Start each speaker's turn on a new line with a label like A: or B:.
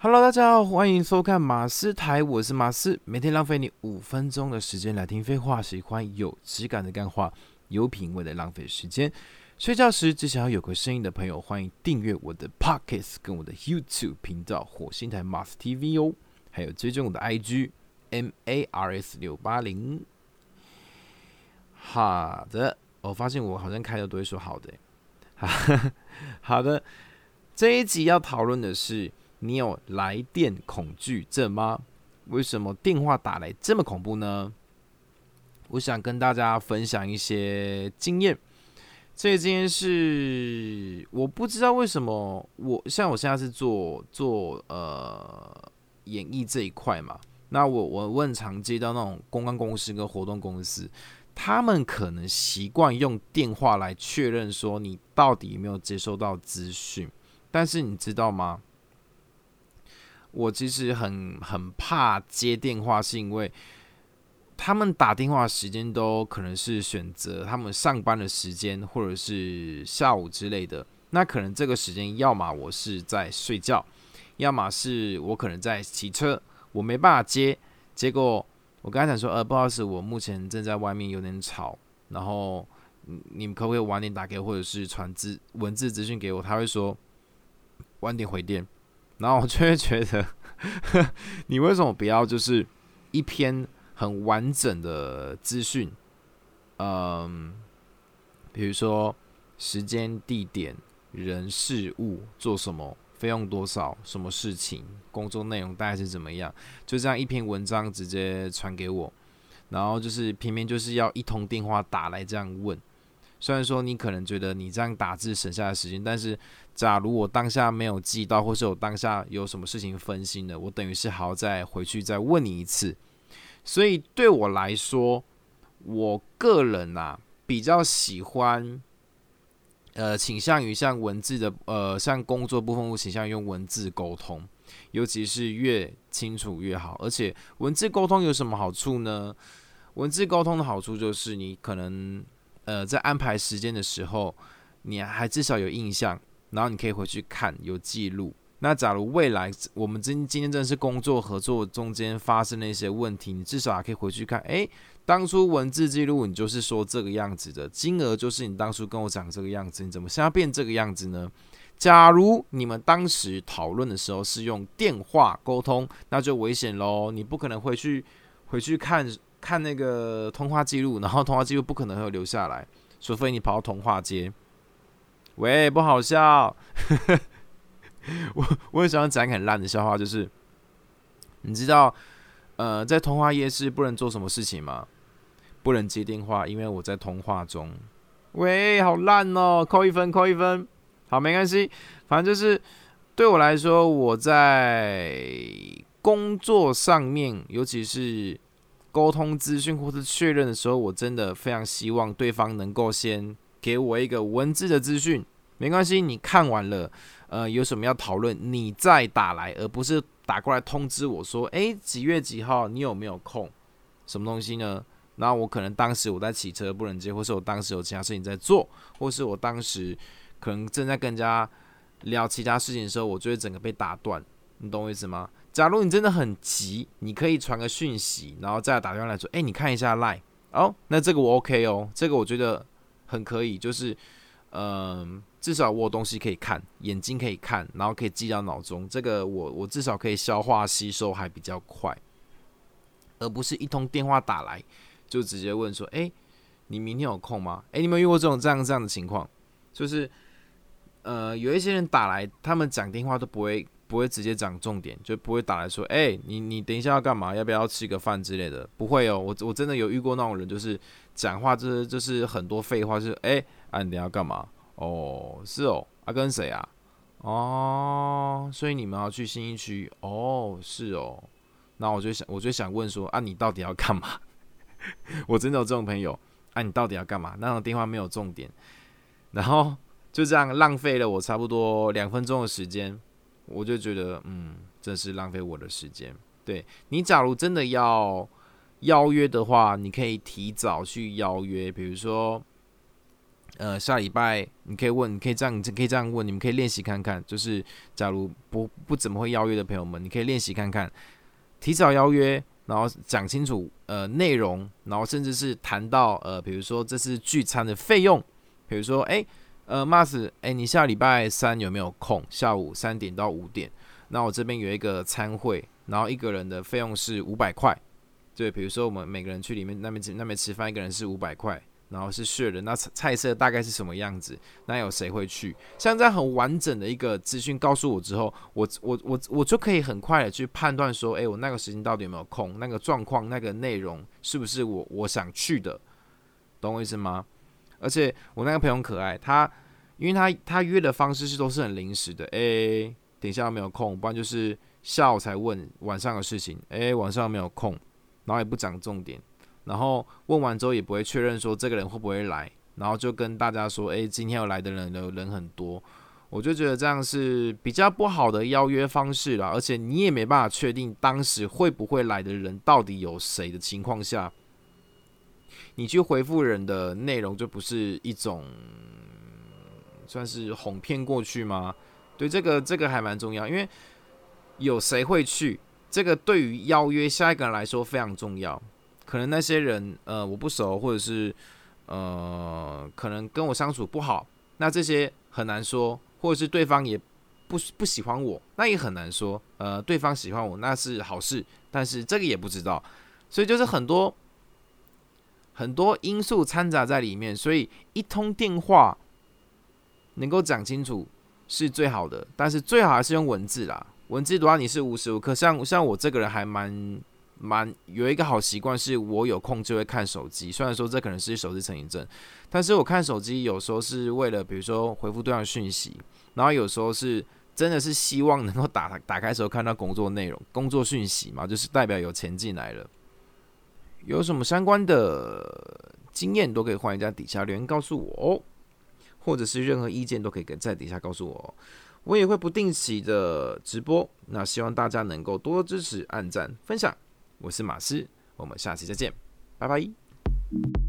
A: Hello，大家好，欢迎收看马斯台，我是马斯，每天浪费你五分钟的时间来听废话，喜欢有质感的干话，有品味的浪费时间。睡觉时只想要有个声音的朋友，欢迎订阅我的 Pockets 跟我的 YouTube 频道火星台 Mars TV 哦，还有追踪我的 IG MARS 六八零。好的，我发现我好像开的都会说好的，好的，这一集要讨论的是。你有来电恐惧症吗？为什么电话打来这么恐怖呢？我想跟大家分享一些经验。这些经验是我不知道为什么我像我现在是做做呃演艺这一块嘛。那我我问常接到那种公关公司跟活动公司，他们可能习惯用电话来确认说你到底有没有接收到资讯。但是你知道吗？我其实很很怕接电话，是因为他们打电话时间都可能是选择他们上班的时间，或者是下午之类的。那可能这个时间，要么我是在睡觉，要么是我可能在骑车，我没办法接。结果我刚才讲说，呃，不好意思，我目前正在外面有点吵，然后你们可不可以晚点打给，或者是传字文字资讯给我？他会说晚点回电。然后我就会觉得，你为什么不要就是一篇很完整的资讯？嗯，比如说时间、地点、人、事物、做什么、费用多少、什么事情、工作内容大概是怎么样？就这样一篇文章直接传给我，然后就是偏偏就是要一通电话打来这样问。虽然说你可能觉得你这样打字省下的时间，但是假如我当下没有记到，或是我当下有什么事情分心了，我等于是还要再回去再问你一次。所以对我来说，我个人呐比较喜欢，呃，倾向于像文字的，呃，像工作部分，我倾向于用文字沟通，尤其是越清楚越好。而且文字沟通有什么好处呢？文字沟通的好处就是你可能。呃，在安排时间的时候，你还至少有印象，然后你可以回去看有记录。那假如未来我们今今天真的是工作合作中间发生了一些问题，你至少还可以回去看，诶，当初文字记录你就是说这个样子的，金额就是你当初跟我讲这个样子，你怎么现在变这个样子呢？假如你们当时讨论的时候是用电话沟通，那就危险喽，你不可能回去回去看。看那个通话记录，然后通话记录不可能会留下来，除非你跑到通话街。喂，不好笑。我我也想讲一个很烂的笑话，就是你知道，呃，在通话夜市不能做什么事情吗？不能接电话，因为我在通话中。喂，好烂哦，扣一分，扣一分。好，没关系，反正就是对我来说，我在工作上面，尤其是。沟通资讯或是确认的时候，我真的非常希望对方能够先给我一个文字的资讯。没关系，你看完了，呃，有什么要讨论，你再打来，而不是打过来通知我说，诶，几月几号，你有没有空？什么东西呢？然后我可能当时我在骑车不能接，或是我当时有其他事情在做，或是我当时可能正在跟人家聊其他事情的时候，我就会整个被打断。你懂我意思吗？假如你真的很急，你可以传个讯息，然后再打电话来说：“哎，你看一下 line 哦。”那这个我 OK 哦，这个我觉得很可以，就是嗯，至少我有东西可以看，眼睛可以看，然后可以记到脑中。这个我我至少可以消化吸收还比较快，而不是一通电话打来就直接问说：“哎，你明天有空吗？”哎，你们遇过这种这样这样的情况？就是呃，有一些人打来，他们讲电话都不会。不会直接讲重点，就不会打来说，哎，你你等一下要干嘛？要不要吃个饭之类的？不会哦，我我真的有遇过那种人，就是讲话就是就是很多废话，就是哎，啊，你等下干嘛？哦，是哦，啊，跟谁啊？哦，所以你们要去新一区？哦，是哦，那我就想，我就想问说，啊，你到底要干嘛？我真的有这种朋友，啊，你到底要干嘛？那种电话没有重点，然后就这样浪费了我差不多两分钟的时间。我就觉得，嗯，真是浪费我的时间。对你，假如真的要邀约的话，你可以提早去邀约，比如说，呃，下礼拜你可以问，你可以这样，你可以这样问，你们可以练习看看。就是假如不不怎么会邀约的朋友们，你可以练习看看，提早邀约，然后讲清楚呃内容，然后甚至是谈到呃，比如说这次聚餐的费用，比如说哎呃，Mas，哎，你下礼拜三有没有空？下午三点到五点，那我这边有一个餐会，然后一个人的费用是五百块。对，比如说我们每个人去里面那边那边吃饭，一个人是五百块。然后是血的，那菜色大概是什么样子？那有谁会去？像这样很完整的一个资讯告诉我之后，我我我我就可以很快的去判断说，哎，我那个时间到底有没有空？那个状况、那个内容是不是我我想去的？懂我意思吗？而且我那个朋友可爱，他因为他他约的方式是都是很临时的，哎，等一下没有空，不然就是下午才问晚上的事情，哎，晚上没有空，然后也不讲重点。然后问完之后也不会确认说这个人会不会来，然后就跟大家说，哎，今天要来的人的人很多，我就觉得这样是比较不好的邀约方式了，而且你也没办法确定当时会不会来的人到底有谁的情况下，你去回复人的内容就不是一种算是哄骗过去吗？对，这个这个还蛮重要，因为有谁会去，这个对于邀约下一个人来说非常重要。可能那些人，呃，我不熟，或者是，呃，可能跟我相处不好，那这些很难说，或者是对方也不不喜欢我，那也很难说。呃，对方喜欢我那是好事，但是这个也不知道，所以就是很多很多因素掺杂在里面，所以一通电话能够讲清楚是最好的，但是最好还是用文字啦，文字的话你是无时无刻，像像我这个人还蛮。蛮有一个好习惯，是我有空就会看手机。虽然说这可能是手机成瘾症，但是我看手机有时候是为了，比如说回复对方讯息，然后有时候是真的是希望能够打打开时候看到工作内容、工作讯息嘛，就是代表有钱进来了。有什么相关的经验都可以欢迎在底下留言告诉我哦，或者是任何意见都可以跟在底下告诉我。我也会不定期的直播，那希望大家能够多多支持、按赞、分享。我是马斯，我们下期再见，拜拜。